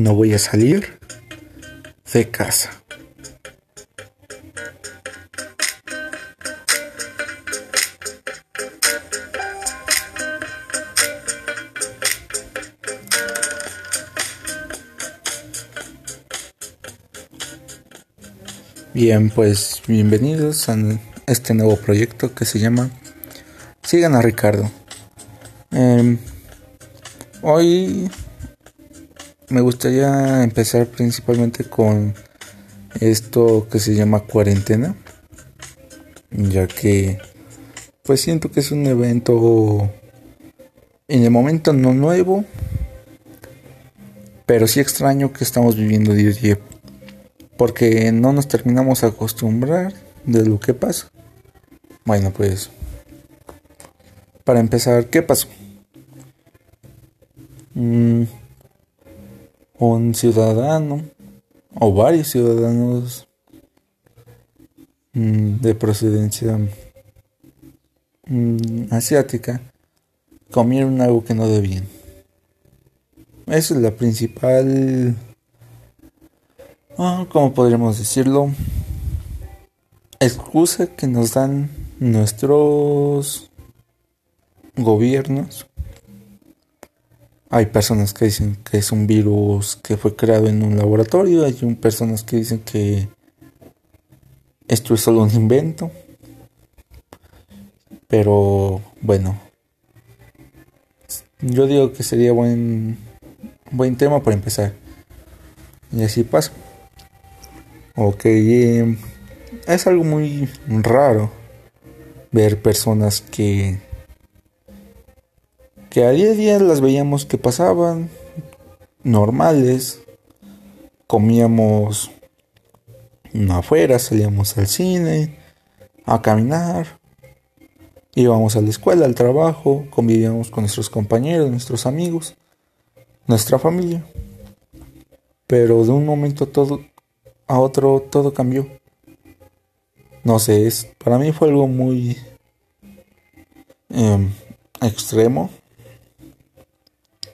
No voy a salir de casa. Bien, pues bienvenidos a este nuevo proyecto que se llama Sigan a Ricardo. Em, hoy me gustaría empezar principalmente con esto que se llama cuarentena, ya que pues siento que es un evento en el momento no nuevo, pero sí extraño que estamos viviendo día a día, porque no nos terminamos a acostumbrar de lo que pasa. Bueno, pues para empezar, ¿qué pasó? Mm, un ciudadano o varios ciudadanos mm, de procedencia mm, asiática comieron algo que no debían. Esa es la principal, ah, ¿cómo podríamos decirlo? Excusa que nos dan nuestros gobiernos hay personas que dicen que es un virus que fue creado en un laboratorio, hay personas que dicen que esto es solo un invento. Pero bueno, yo digo que sería buen buen tema para empezar. Y así pasa. Ok, eh, es algo muy raro ver personas que que a día a día las veíamos que pasaban normales, comíamos afuera, salíamos al cine, a caminar, íbamos a la escuela, al trabajo, convivíamos con nuestros compañeros, nuestros amigos, nuestra familia. Pero de un momento todo a otro todo cambió. No sé, es para mí fue algo muy em, extremo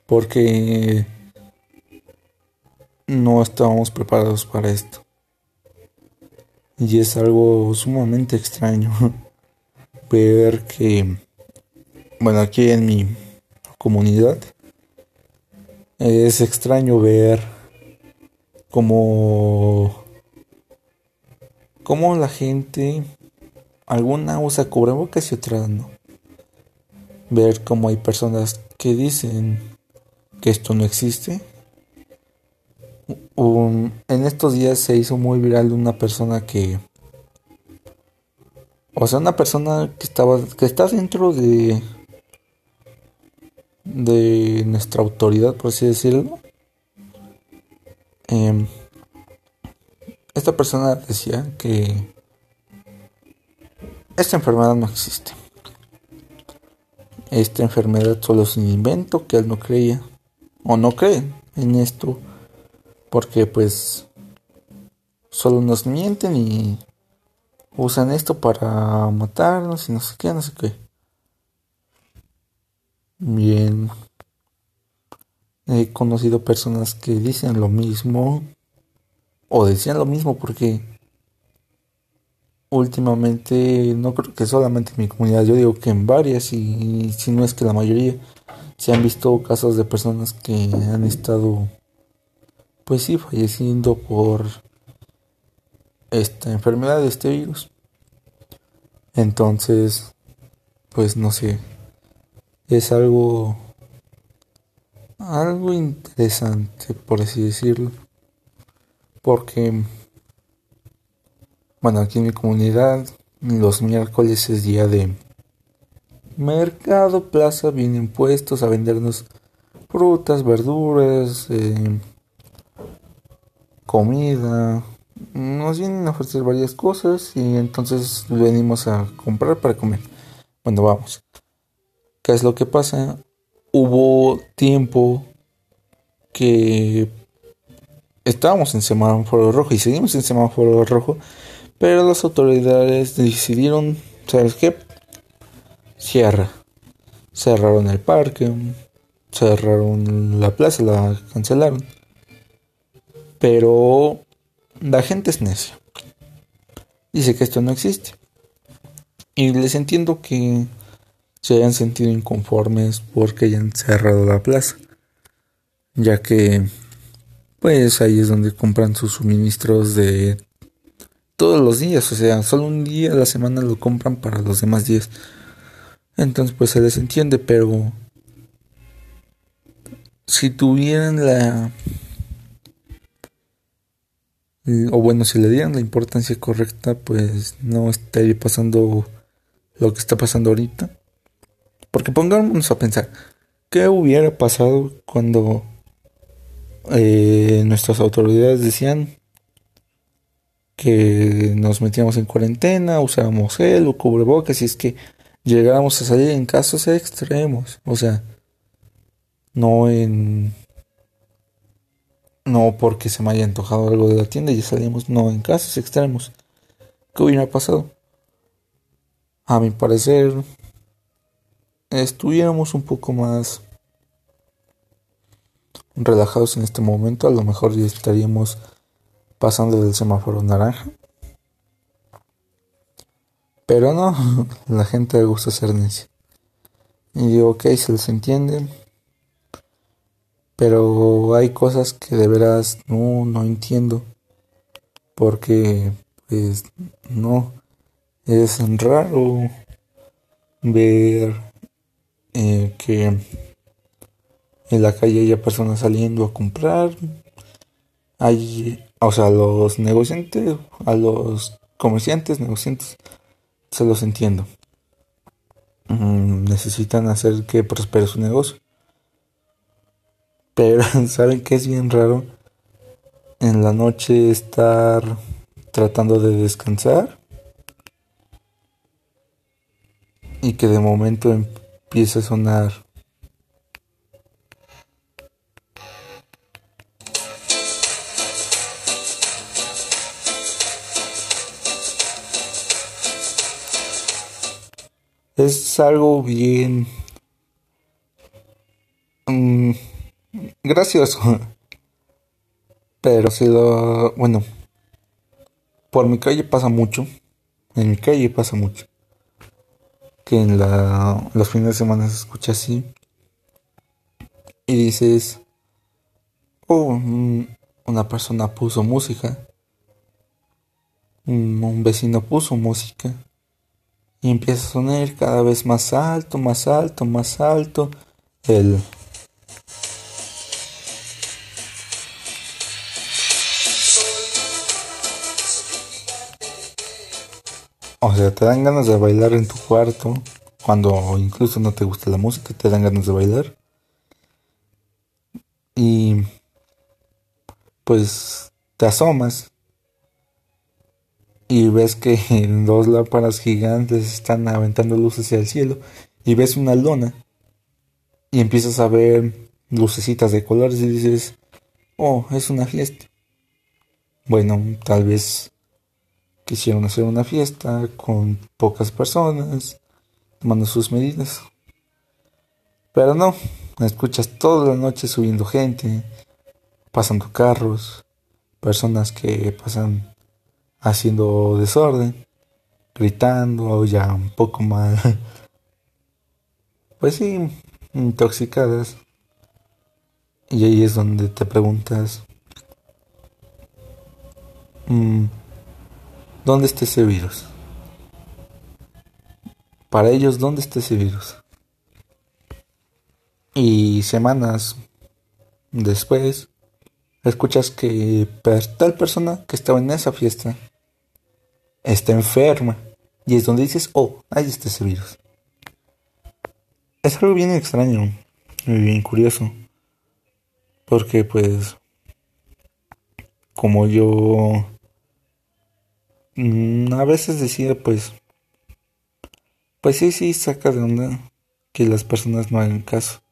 porque no estábamos preparados para esto. Y es algo sumamente extraño ver que, bueno, aquí en mi comunidad, es extraño ver cómo, cómo la gente, alguna usa cubrebocas y otra no. Ver cómo hay personas que dicen que esto no existe. en estos días se hizo muy viral una persona que o sea una persona que estaba que está dentro de de nuestra autoridad por así decirlo em, esta persona decía que esta enfermedad no existe esta enfermedad solo es un invento que él no creía o no creen en esto porque pues solo nos mienten y usan esto para matarnos y no sé qué, no sé qué. Bien. He conocido personas que dicen lo mismo o decían lo mismo porque últimamente no creo que solamente en mi comunidad, yo digo que en varias y si no es que la mayoría se han visto casos de personas que han estado, pues sí, falleciendo por esta enfermedad, de este virus. Entonces, pues no sé, es algo, algo interesante, por así decirlo, porque, bueno, aquí en mi comunidad, los miércoles es día de Mercado Plaza vienen puestos a vendernos frutas, verduras, eh, comida. Nos vienen a ofrecer varias cosas y entonces venimos a comprar para comer. Bueno, vamos. ¿Qué es lo que pasa? Hubo tiempo que estábamos en semáforo rojo y seguimos en semáforo rojo, pero las autoridades decidieron, ¿sabes qué? Cierra. Cerraron el parque, cerraron la plaza, la cancelaron. Pero la gente es necia. Dice que esto no existe. Y les entiendo que se hayan sentido inconformes porque hayan cerrado la plaza. Ya que, pues ahí es donde compran sus suministros de todos los días. O sea, solo un día a la semana lo compran para los demás días. Entonces, pues se les entiende, pero si tuvieran la o bueno, si le dieran la importancia correcta, pues no estaría pasando lo que está pasando ahorita. Porque pongámonos a pensar, ¿qué hubiera pasado cuando eh, nuestras autoridades decían que nos metíamos en cuarentena, usábamos gel o cubrebocas y es que llegábamos a salir en casos extremos? O sea, no en no porque se me haya antojado algo de la tienda y ya salimos, no en casos extremos. ¿Qué hubiera pasado? A mi parecer, estuviéramos un poco más relajados en este momento, a lo mejor ya estaríamos pasando del semáforo naranja. Pero no, la gente le gusta ser necia. Y digo, ok, se les entiende, pero hay cosas que de veras no, no entiendo. Porque, pues, no. Es raro ver eh, que en la calle haya personas saliendo a comprar. Hay, o sea, los negociantes, a los comerciantes, negociantes, se los entiendo. Mm, necesitan hacer que prospere su negocio. Pero saben que es bien raro en la noche estar tratando de descansar y que de momento empiece a sonar es algo bien mm, gracioso. Pero si lo... Bueno, por mi calle pasa mucho. En mi calle pasa mucho. Que en la, los fines de semana se escucha así. Y dices, oh, mm, una persona puso música. Mm, un vecino puso música. Y empieza a sonar cada vez más alto, más alto, más alto. El O sea, te dan ganas de bailar en tu cuarto, cuando incluso no te gusta la música, te dan ganas de bailar. Y pues te asomas y ves que dos lámparas gigantes están aventando luces hacia el cielo y ves una lona y empiezas a ver lucecitas de colores y dices, oh, es una fiesta. Bueno, tal vez quisieron hacer una fiesta con pocas personas, tomando sus medidas. Pero no, escuchas toda la noche subiendo gente, pasando carros, personas que pasan haciendo desorden, gritando ya un poco más, pues sí, intoxicadas. Y ahí es donde te preguntas, mm, ¿Dónde está ese virus? Para ellos, ¿dónde está ese virus? Y semanas después, escuchas que tal persona que estaba en esa fiesta está enferma. Y es donde dices, oh, ahí está ese virus. Es algo bien extraño y bien curioso. Porque pues, como yo Mm, a veces decía, pues, pues sí, sí, saca de onda que las personas no hagan caso.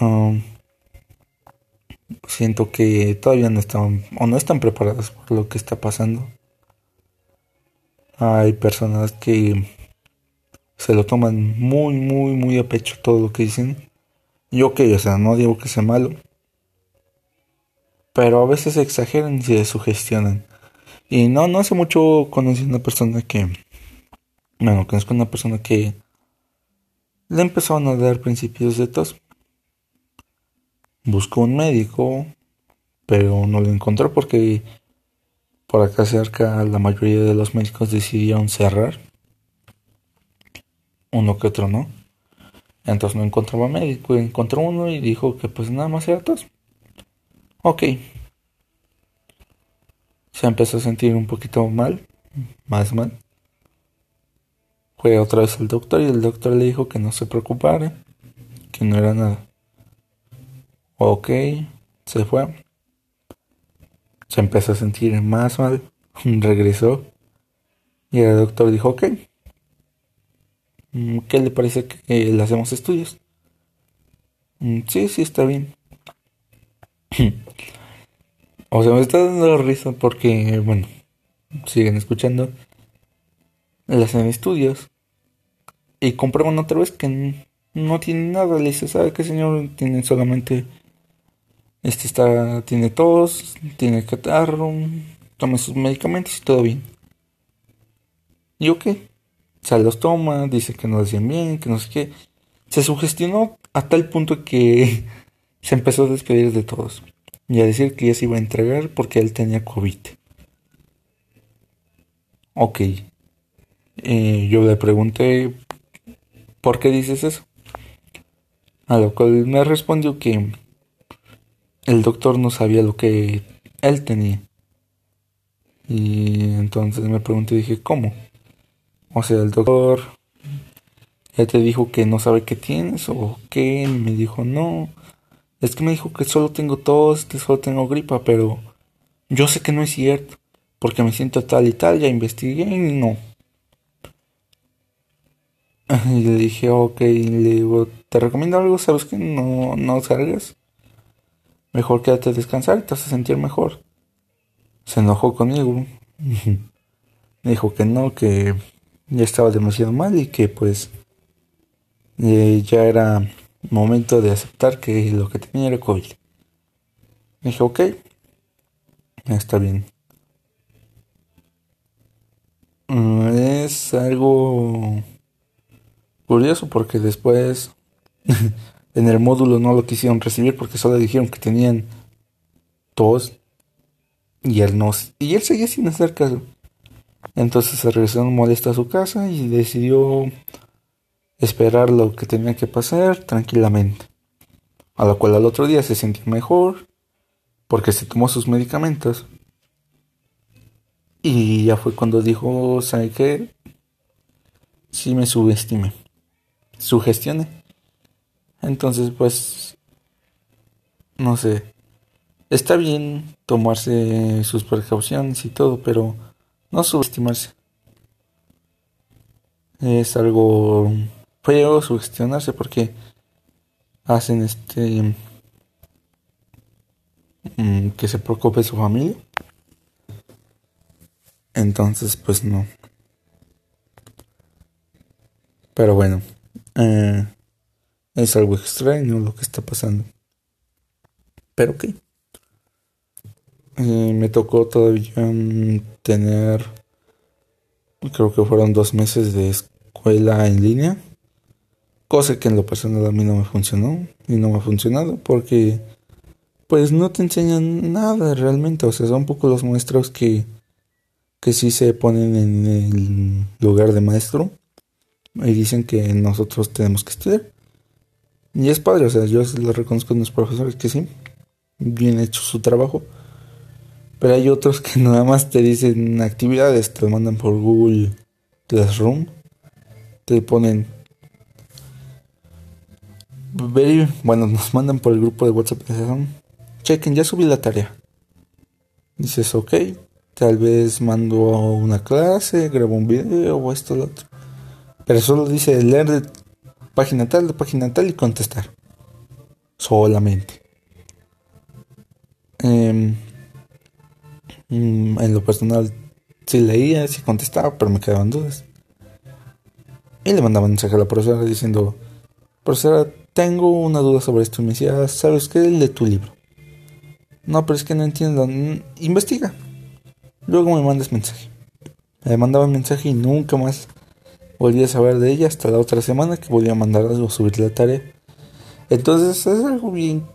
Um, siento que todavía no están o no están preparadas por lo que está pasando. Hay personas que se lo toman muy, muy, muy a pecho todo lo que dicen. Y ok, o sea, no digo que sea malo. Pero a veces exageran y se sugestionan. Y no, no hace mucho conocí a una persona que. Bueno, conozco a una persona que le empezaron a dar principios de tos. Buscó un médico, pero no lo encontró porque por acá cerca la mayoría de los médicos decidieron cerrar. Uno que otro no. Entonces no encontraba médico. Encontró uno y dijo que pues nada más era tos. Ok. Se empezó a sentir un poquito mal. Más mal. Fue otra vez al doctor y el doctor le dijo que no se preocupara. Que no era nada. Ok, se fue. Se empezó a sentir más mal. Regresó. Y el doctor dijo, ok. Mm, ¿Qué le parece que le hacemos estudios? Mm, sí, sí, está bien. o sea, me está dando risa porque, bueno, siguen escuchando. Le hacen estudios. Y comprueban otra vez que no tiene nada. Le dice, ¿sabe qué, señor? Tiene solamente este está, tiene tos, tiene catarro, toma sus medicamentos y todo bien. ¿Y ok? Se los toma, dice que no hacen bien, que no sé qué. Se sugestionó a tal punto que se empezó a despedir de todos. Y a decir que ya se iba a entregar porque él tenía COVID. Ok. Eh, yo le pregunté, ¿por qué dices eso? A lo cual me respondió que el doctor no sabía lo que él tenía. Y entonces me pregunté y dije, ¿cómo? O sea, el doctor ya te dijo que no sabe qué tienes o qué. Me dijo, no. Es que me dijo que solo tengo tos, que solo tengo gripa, pero yo sé que no es cierto. Porque me siento tal y tal, ya investigué y no. Y le dije, ok, le digo, te recomiendo algo, ¿sabes que no, no salgas? Mejor quédate a descansar y te vas a sentir mejor. Se enojó conmigo. Me dijo que no, que ya estaba demasiado mal y que pues eh, ya era momento de aceptar que lo que tenía era COVID. Me dije, ok, está bien. Mm, es algo curioso porque después En el módulo no lo quisieron recibir porque solo dijeron que tenían tos y él no y él seguía sin hacer caso. Entonces se regresó molesto a su casa y decidió esperar lo que tenía que pasar tranquilamente. A lo cual al otro día se sintió mejor porque se tomó sus medicamentos. Y ya fue cuando dijo, ¿sabe qué? Sí me subestimé. Sugestione. Entonces, pues, no sé. Está bien tomarse sus precauciones y todo, pero no subestimarse. Es algo feo sugestionarse porque hacen este mm, que se preocupe su familia. Entonces, pues no. Pero bueno, eh, es algo extraño lo que está pasando. Pero ok. Eh, me tocó todavía tener, creo que fueron dos meses de escuela en línea. Cosa que en lo personal a mí no me funcionó. Y no me ha funcionado porque pues no te enseñan nada realmente. O sea, son poco los maestros que, que sí se ponen en el lugar de maestro y dicen que nosotros tenemos que estudiar. Y es padre, o sea, yo lo reconozco a los profesores que sí, bien hecho su trabajo. Pero hay otros que nada más te dicen actividades, te mandan por Google Classroom, te ponen. bueno, nos mandan por el grupo de WhatsApp. Chequen, ya subí la tarea. Dices, ok, tal vez mando una clase, grabo un video o esto o lo otro. Pero solo dice leer página tal, página tal y contestar. Solamente. Mm, en lo personal sí leía, sí contestaba, pero me quedaban dudas. Y le mandaba un mensaje a la profesora diciendo, profesora, tengo una duda sobre esto. Y me decía, ¿sabes qué? Lee tu libro. No, pero es que no entiendo. Investiga. Luego me mandas mensaje. Me mandaba un mensaje y nunca más volví a saber de ella hasta la otra semana que volví a mandarla o subir la tarea. Entonces es algo bien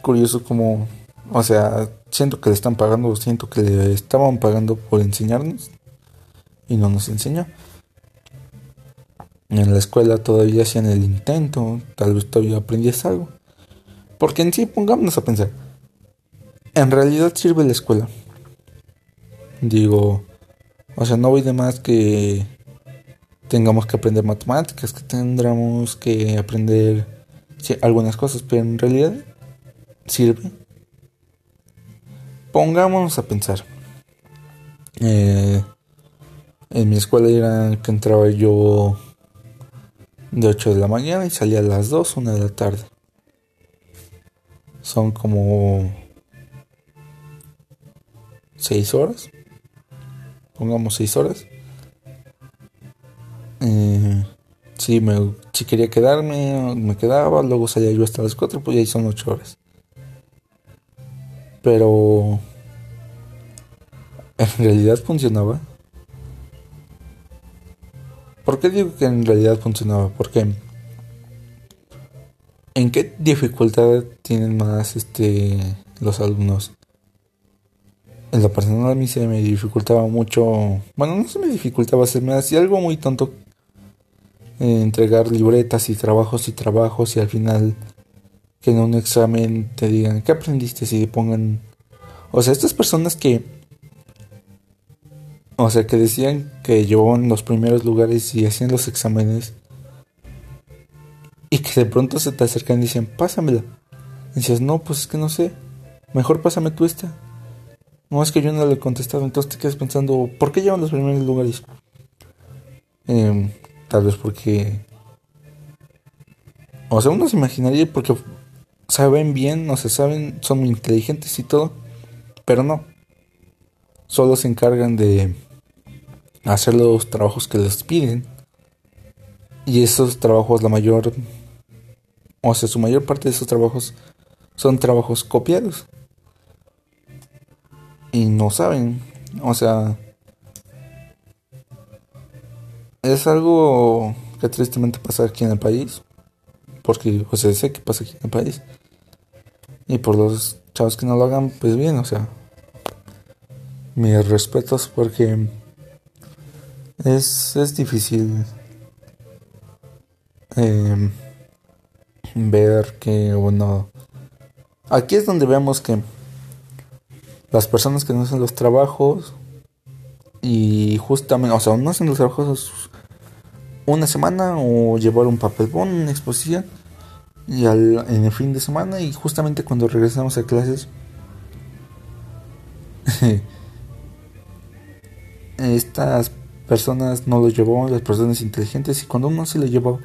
curioso como, o sea, siento que le están pagando, siento que le estaban pagando por enseñarnos y no nos enseñó. En la escuela todavía hacían el intento, tal vez todavía aprendías algo. Porque en sí, pongámonos a pensar, en realidad sirve la escuela. Digo, o sea, no voy de más que tengamos que aprender matemáticas, que tendremos que aprender algunas cosas, pero en realidad sirve. Pongámonos a pensar. Eh, en mi escuela era que entraba yo de 8 de la mañana y salía a las 2, 1 de la tarde. Son como 6 horas. Pongamos 6 horas. Eh, si, me, si quería quedarme, me quedaba. Luego salía yo hasta las 4, pues ahí son 8 horas. Pero en realidad funcionaba. ¿Por qué digo que en realidad funcionaba? Porque ¿en qué dificultad tienen más este los alumnos? En lo personal a mí se me dificultaba mucho, bueno, no se me dificultaba, se me hacía algo muy tonto entregar libretas y trabajos y trabajos y al final que en un examen te digan, ¿qué aprendiste? Si pongan, o sea, estas personas que o sea, que decían que llevaban los primeros lugares y hacían los exámenes. Y que de pronto se te acercan y dicen, pásamela. Y dices, no, pues es que no sé. Mejor pásame tú esta. No es que yo no le he contestado. Entonces te quedas pensando, ¿por qué llevan los primeros lugares? Em, tal vez porque... O sea, uno se imaginaría porque saben bien, o sea, saben, son muy inteligentes y todo. Pero no solo se encargan de hacer los trabajos que les piden. Y esos trabajos, la mayor, o sea, su mayor parte de esos trabajos son trabajos copiados. Y no saben, o sea, es algo que tristemente pasa aquí en el país. Porque, o sea, sé que pasa aquí en el país. Y por los chavos que no lo hagan, pues bien, o sea, mis respetos porque es, es difícil em, ver que, bueno, aquí es donde vemos que las personas que no hacen los trabajos y justamente, o sea, no hacen los trabajos una semana o llevar un papel una exposición y al, en el fin de semana y justamente cuando regresamos a clases estas personas no lo llevó, las personas inteligentes, y cuando uno se lo llevó,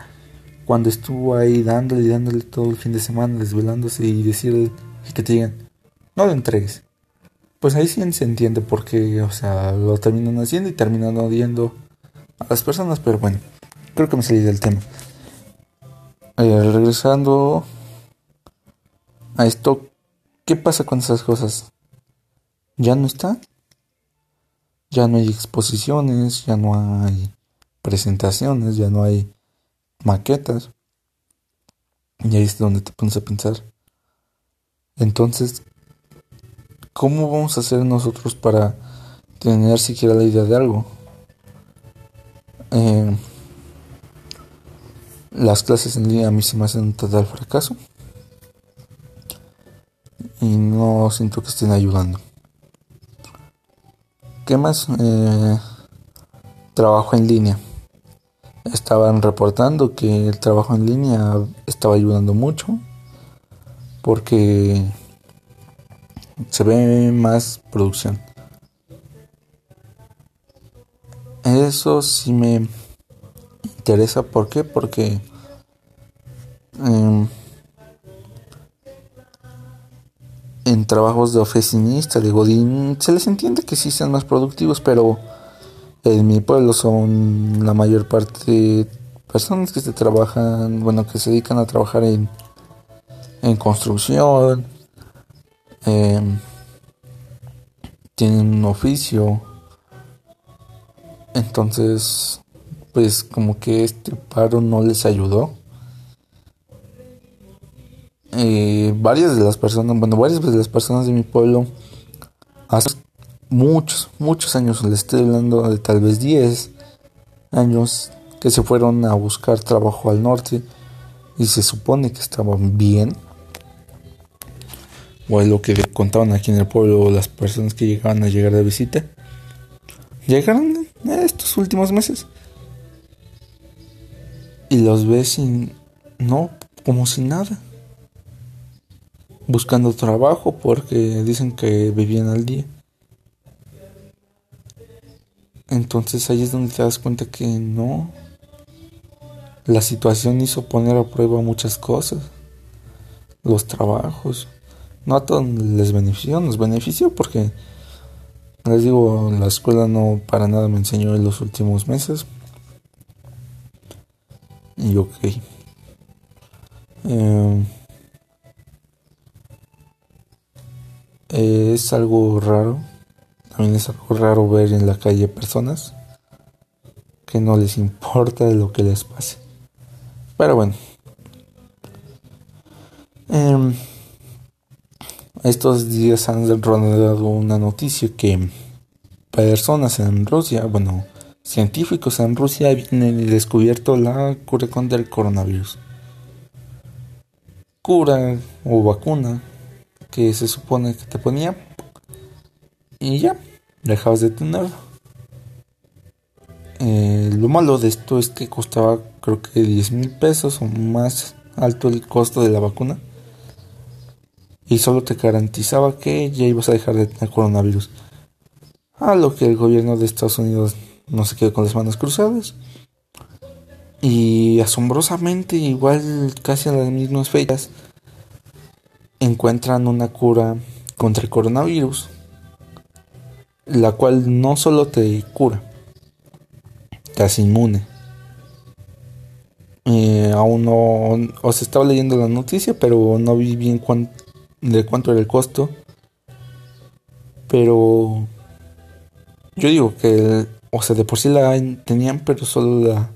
cuando estuvo ahí dándole y dándole todo el fin de semana, desvelándose y decirle que te digan, no lo entregues. Pues ahí sí se entiende porque, o sea, lo terminan haciendo y terminan odiando a las personas, pero bueno, creo que me salí del tema. Regresando a esto, ¿qué pasa con esas cosas? ¿Ya no está? ya no hay exposiciones, ya no hay presentaciones, ya no hay maquetas. Y ahí es donde te pones a pensar. Entonces, ¿cómo vamos a hacer nosotros para tener siquiera la idea de algo? Eh, las clases en línea a mí se me hacen un total fracaso. Y no siento que estén ayudando. ¿Qué más? Eh, trabajo en línea. Estaban reportando que el trabajo en línea estaba ayudando mucho porque se ve más producción. Eso sí me interesa. ¿Por qué? Porque em, en trabajos de oficinista, de godín, se les entiende que sí sean más productivos, pero en mi pueblo son la mayor parte personas que se trabajan, bueno, que se dedican a trabajar en, en construcción, em, tienen un oficio, entonces, pues como que este paro no les ayudó. Eh, varias de las personas, bueno, varias de las personas de mi pueblo, hace muchos, muchos años, les estoy hablando de tal vez 10 años, que se fueron a buscar trabajo al norte y se supone que estaban bien. O es lo que contaban aquí en el pueblo las personas que llegaban a llegar de visita. Llegaron estos últimos meses. Y los ves sin... No, como sin nada. Buscando trabajo porque dicen que vivían al día. Entonces ahí es donde te das cuenta que no, la situación hizo poner a prueba muchas cosas. Los trabajos. No a todos les benefició, nos benefició porque, les digo, la escuela no para nada me enseñó en los últimos meses. Y ok. Em, es algo raro. También es algo raro ver en la calle personas que no les importa lo que les pase. Pero bueno. Em, estos días han rodado una noticia que personas en Rusia, bueno, científicos en Rusia habían descubierto la cura contra el coronavirus. Cura o vacuna que se supone que te ponía y ya, dejabas de tenerlo. Eh, lo malo de esto es que costaba creo que 10 mil pesos o más alto el costo de la vacuna. Y solo te garantizaba que ya ibas a dejar de tener coronavirus. A lo que el gobierno de Estados Unidos no se quedó con las manos cruzadas. Y asombrosamente, igual casi a las mismas fechas, encuentran una cura contra el coronavirus. La cual no solo te cura, casi inmune. Eh, aún no os estaba leyendo la noticia, pero no vi bien de cuánto era el costo. Pero yo digo que, o sea, de por sí la tenían, pero solo la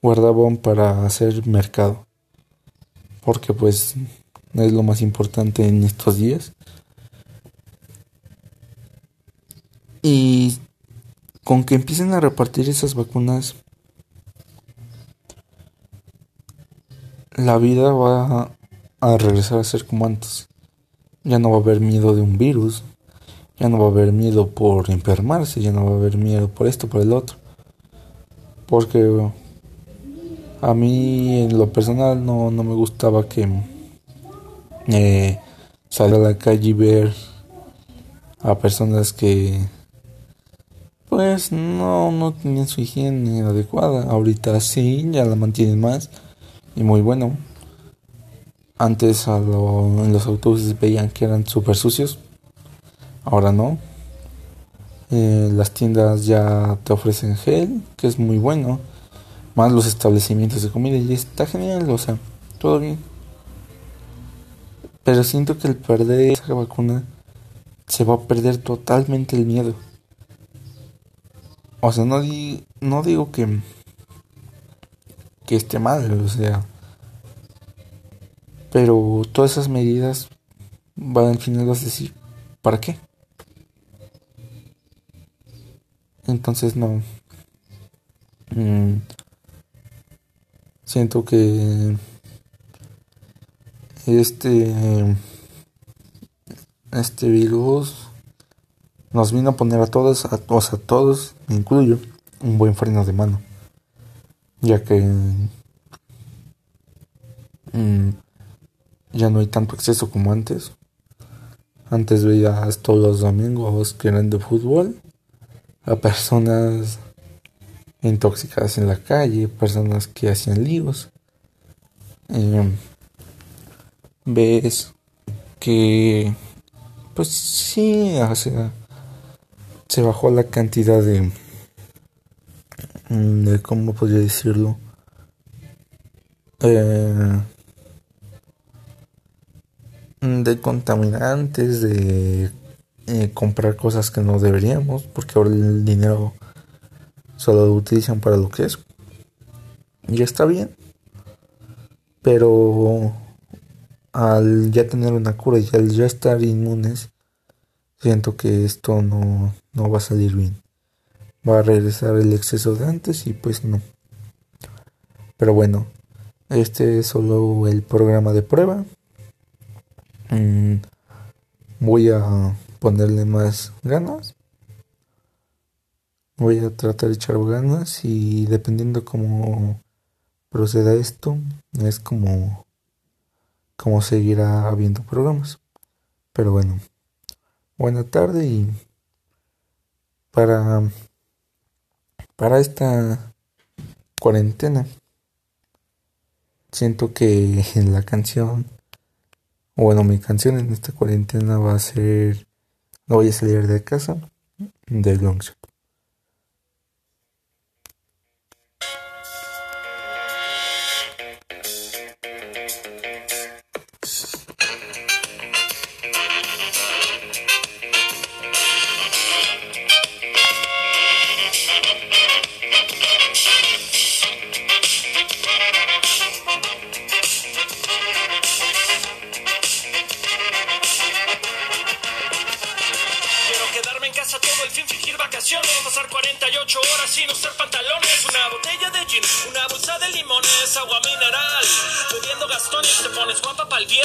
guardaban para hacer mercado. Porque pues es lo más importante en estos días. Y con que empiecen a repartir esas vacunas, la vida va a regresar a ser como antes. Ya no va a haber miedo de un virus, ya no va a haber miedo por enfermarse, ya no va a haber miedo por esto, por el otro. Porque a mí en lo personal no, me gustaba que eh, a la calle y ver a personas que pues no, no tenían su higiene adecuada. Ahorita sí, ya la mantienen más y muy bueno. Antes en los autobuses veían que eran súper sucios, ahora no. Eh, las tiendas ya te ofrecen gel, que es muy bueno. Más los establecimientos de comida y está genial, o sea, todo bien. Pero siento que al perder esa vacuna se va a perder totalmente el miedo. O sea, no, no digo que, que esté mal, o sea. Pero todas esas medidas van al final a decir, ¿para qué? Entonces no. Mm, siento que este este virus nos vino a poner a todos, a, o a todos, me incluyo, un buen freno de mano. Ya que mm, ya no hay tanto acceso como antes. Antes veías todos los domingos que eran de fútbol a personas intoxicadas en la calle, personas que hacían líos. Em, ves que pues sí, o sea, se bajó la cantidad de, de cómo podría decirlo, eh, de contaminantes, de eh, comprar cosas que no deberíamos, porque ahora el dinero solo lo utilizan para lo que es. Y está bien. Pero al ya tener una cura y al ya estar inmunes, siento que esto no, no va a salir bien. Va a regresar el exceso de antes y pues no. Pero bueno, este es solo el programa de prueba. Mm, voy a ponerle más ganas. Voy a tratar de echar ganas y dependiendo cómo proceda esto, es como, como seguirá habiendo programas. Pero bueno, buena tarde y para, para esta cuarentena siento que en la canción bueno, mi canción en esta cuarentena va a ser No voy a salir de casa de Longshot.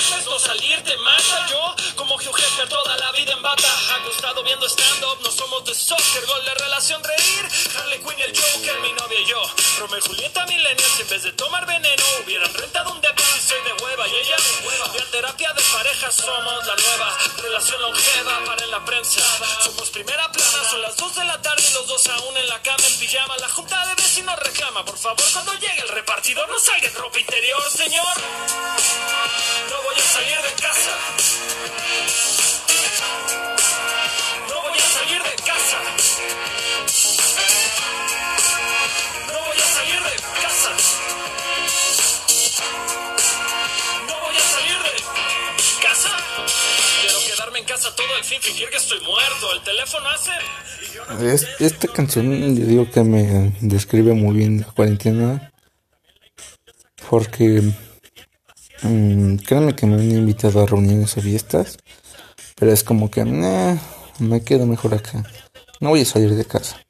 Viernes, no salir te mata. Yo, como Hugh Hefner toda la vida en bata, acostado viendo stand-up, no somos de soccer, gol de relación reír, Harley Quinn y el Joker, mi novia y yo, Romeo y Julieta millennials, en vez de tomar veneno, hubieran rentado un depa. Y soy de hueva, y ella de hueva, y terapia de pareja somos la nueva, relación longeva para en la prensa, somos primera plana, son las 2 de la tarde los dos aún en la cama en pijama. La junta de vecinos reclama, por favor, cuando llegue el repartidor, no salga en ropa interior, señor. Esta canción yo digo que me describe muy bien la cuarentena porque mmm, créanme que me han invitado a reuniones o fiestas pero es como que me quedo mejor acá. No voy a salir de casa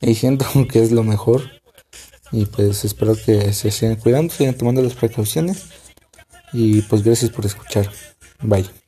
y siento que es lo mejor y pues espero que se sigan cuidando sigan tomando las precauciones y pues gracias por escuchar. Bye